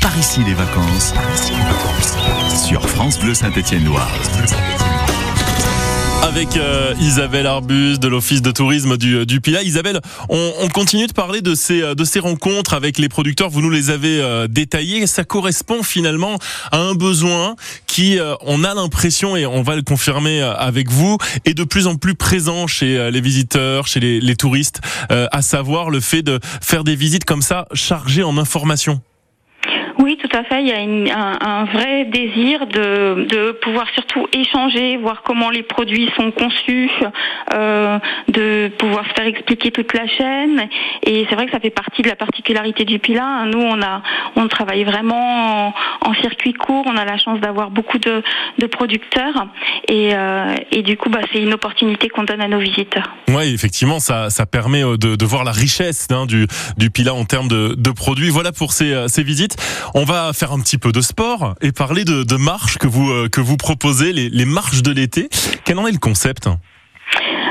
Par ici les vacances. Sur France Bleu Saint-Étienne-Loire. Avec euh, Isabelle Arbus de l'Office de tourisme du, du Pilat. Isabelle, on, on, continue de parler de ces, de ces rencontres avec les producteurs. Vous nous les avez euh, détaillées. Ça correspond finalement à un besoin qui, euh, on a l'impression, et on va le confirmer euh, avec vous, est de plus en plus présent chez euh, les visiteurs, chez les, les touristes, à savoir le fait de faire des visites comme ça chargées en informations. Oui, tout à fait. Il y a une, un, un, vrai désir de, de, pouvoir surtout échanger, voir comment les produits sont conçus, euh, de pouvoir faire expliquer toute la chaîne. Et c'est vrai que ça fait partie de la particularité du Pila. Nous, on a, on travaille vraiment en, en circuit court. On a la chance d'avoir beaucoup de, de, producteurs. Et, euh, et, du coup, bah, c'est une opportunité qu'on donne à nos visiteurs. Oui, effectivement, ça, ça permet euh, de, de voir la richesse hein, du, du Pila en termes de, de produits. Voilà pour ces, euh, ces visites. On va faire un petit peu de sport et parler de, marches que vous, euh, que vous proposez, les marches de l'été. Quel en est le concept?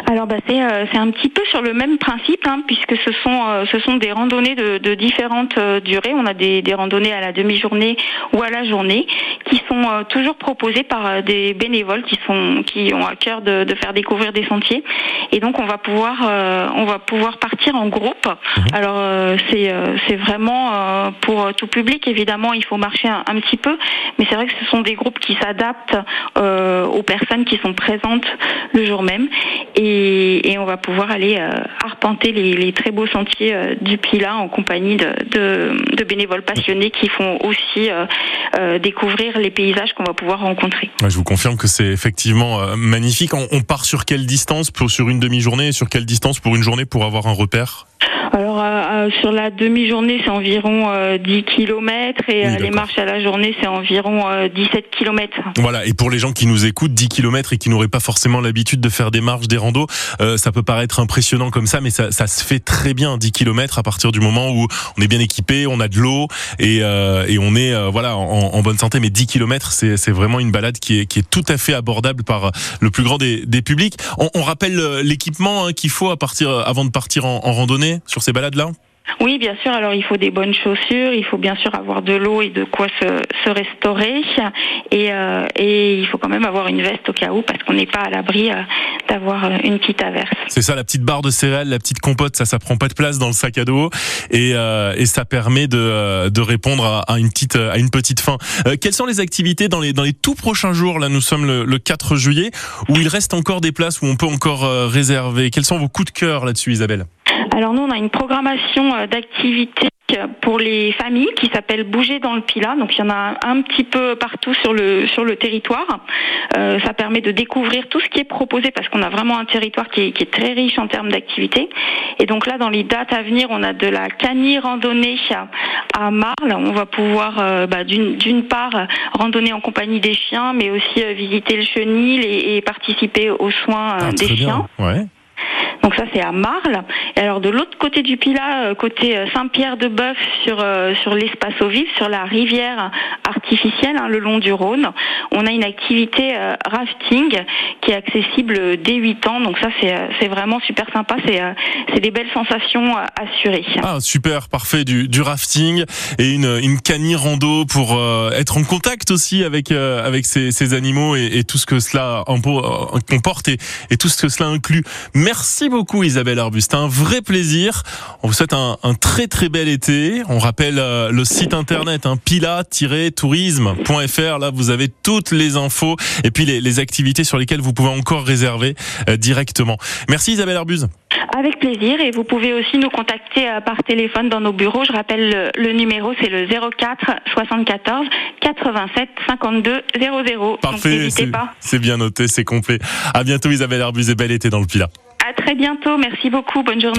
Alors bah, c'est euh, c'est un petit peu sur le même principe hein, puisque ce sont euh, ce sont des randonnées de, de différentes euh, durées. On a des, des randonnées à la demi-journée ou à la journée qui sont euh, toujours proposées par euh, des bénévoles qui sont qui ont à cœur de, de faire découvrir des sentiers. Et donc on va pouvoir euh, on va pouvoir partir en groupe. Mmh. Alors c'est c'est vraiment pour tout public évidemment. Il faut marcher un, un petit peu, mais c'est vrai que ce sont des groupes qui s'adaptent aux personnes qui sont présentes le jour même. Et, et, on va pouvoir aller euh, arpenter les, très beaux sentiers euh, du Pila en compagnie de, bénévoles passionnés qui font aussi euh, découvrir les paysages qu'on va pouvoir rencontrer. je vous confirme que c'est effectivement magnifique. On, on, part sur quelle distance pour, sur une demi-journée et sur quelle distance pour une journée pour avoir un repère? Alors euh, sur la demi-journée, c'est environ euh, 10 km et oui, les marches à la journée, c'est environ euh, 17 km. Voilà, et pour les gens qui nous écoutent, 10 km et qui n'auraient pas forcément l'habitude de faire des marches, des randos, euh, ça peut paraître impressionnant comme ça, mais ça, ça, se fait très bien 10 km à partir du moment où on est bien équipé, on a de l'eau et, euh, et, on est voilà en, en, bonne santé. Mais 10 km, c'est vraiment une balade qui est, qui est tout à fait abordable par le plus grand des, des publics. On, on rappelle l'équipement hein, qu'il faut à partir avant de partir en, en randonnée sur ces balades-là oui, bien sûr. Alors, il faut des bonnes chaussures, il faut bien sûr avoir de l'eau et de quoi se, se restaurer. Et, euh, et, il faut quand même avoir une veste au cas où, parce qu'on n'est pas à l'abri euh, d'avoir une petite averse. C'est ça, la petite barre de céréales, la petite compote, ça, ça prend pas de place dans le sac à dos. Et, euh, et ça permet de, de répondre à, à, une petite, à une petite faim. Euh, quelles sont les activités dans les, dans les tout prochains jours? Là, nous sommes le, le 4 juillet, où il reste encore des places où on peut encore euh, réserver. Quels sont vos coups de cœur là-dessus, Isabelle? Alors nous, on a une programmation d'activités pour les familles qui s'appelle Bouger dans le Pila. Donc il y en a un petit peu partout sur le sur le territoire. Euh, ça permet de découvrir tout ce qui est proposé parce qu'on a vraiment un territoire qui est, qui est très riche en termes d'activités. Et donc là, dans les dates à venir, on a de la canie randonnée à Marle. On va pouvoir euh, bah, d'une part randonner en compagnie des chiens, mais aussi euh, visiter le chenil et, et participer aux soins ah, des chiens. Ouais. Donc ça c'est à Marle. Et alors de l'autre côté du Pilat, côté Saint-Pierre-de-Bœuf, sur euh, sur l'espace au vif, sur la rivière artificielle, hein, le long du Rhône, on a une activité euh, rafting qui est accessible dès 8 ans. Donc ça c'est vraiment super sympa. C'est des belles sensations assurées. Ah super, parfait du, du rafting et une une canie rando pour euh, être en contact aussi avec avec ces, ces animaux et, et, tout ce que cela comporte et, et tout ce que cela inclut. Merci beaucoup Isabelle Arbuste, un vrai plaisir. On vous souhaite un, un très très bel été. On rappelle euh, le site internet hein, pila-tourisme.fr. Là, vous avez toutes les infos et puis les, les, activités sur lesquelles vous pouvez encore réserver euh, directement. Merci Isabelle Arbuse. Avec plaisir et vous pouvez aussi nous contacter euh, par téléphone dans nos bureaux. Je rappelle le, le numéro, c'est le 04 74 87 52 00. Parfait, n'hésitez pas. C'est bien noté, c'est complet. À bientôt Isabelle Arbuse et bel été dans le Pila. Bientôt. Merci beaucoup. Bonne journée.